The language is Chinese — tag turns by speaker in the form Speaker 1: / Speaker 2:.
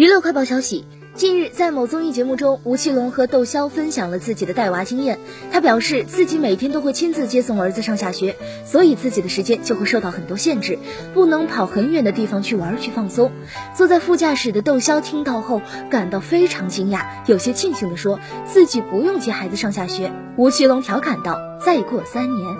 Speaker 1: 娱乐快报消息，近日在某综艺节目中，吴奇隆和窦骁分享了自己的带娃经验。他表示自己每天都会亲自接送儿子上下学，所以自己的时间就会受到很多限制，不能跑很远的地方去玩、去放松。坐在副驾驶的窦骁听到后感到非常惊讶，有些庆幸地说：「自己不用接孩子上下学。」吴奇隆调侃道：「再过三年……」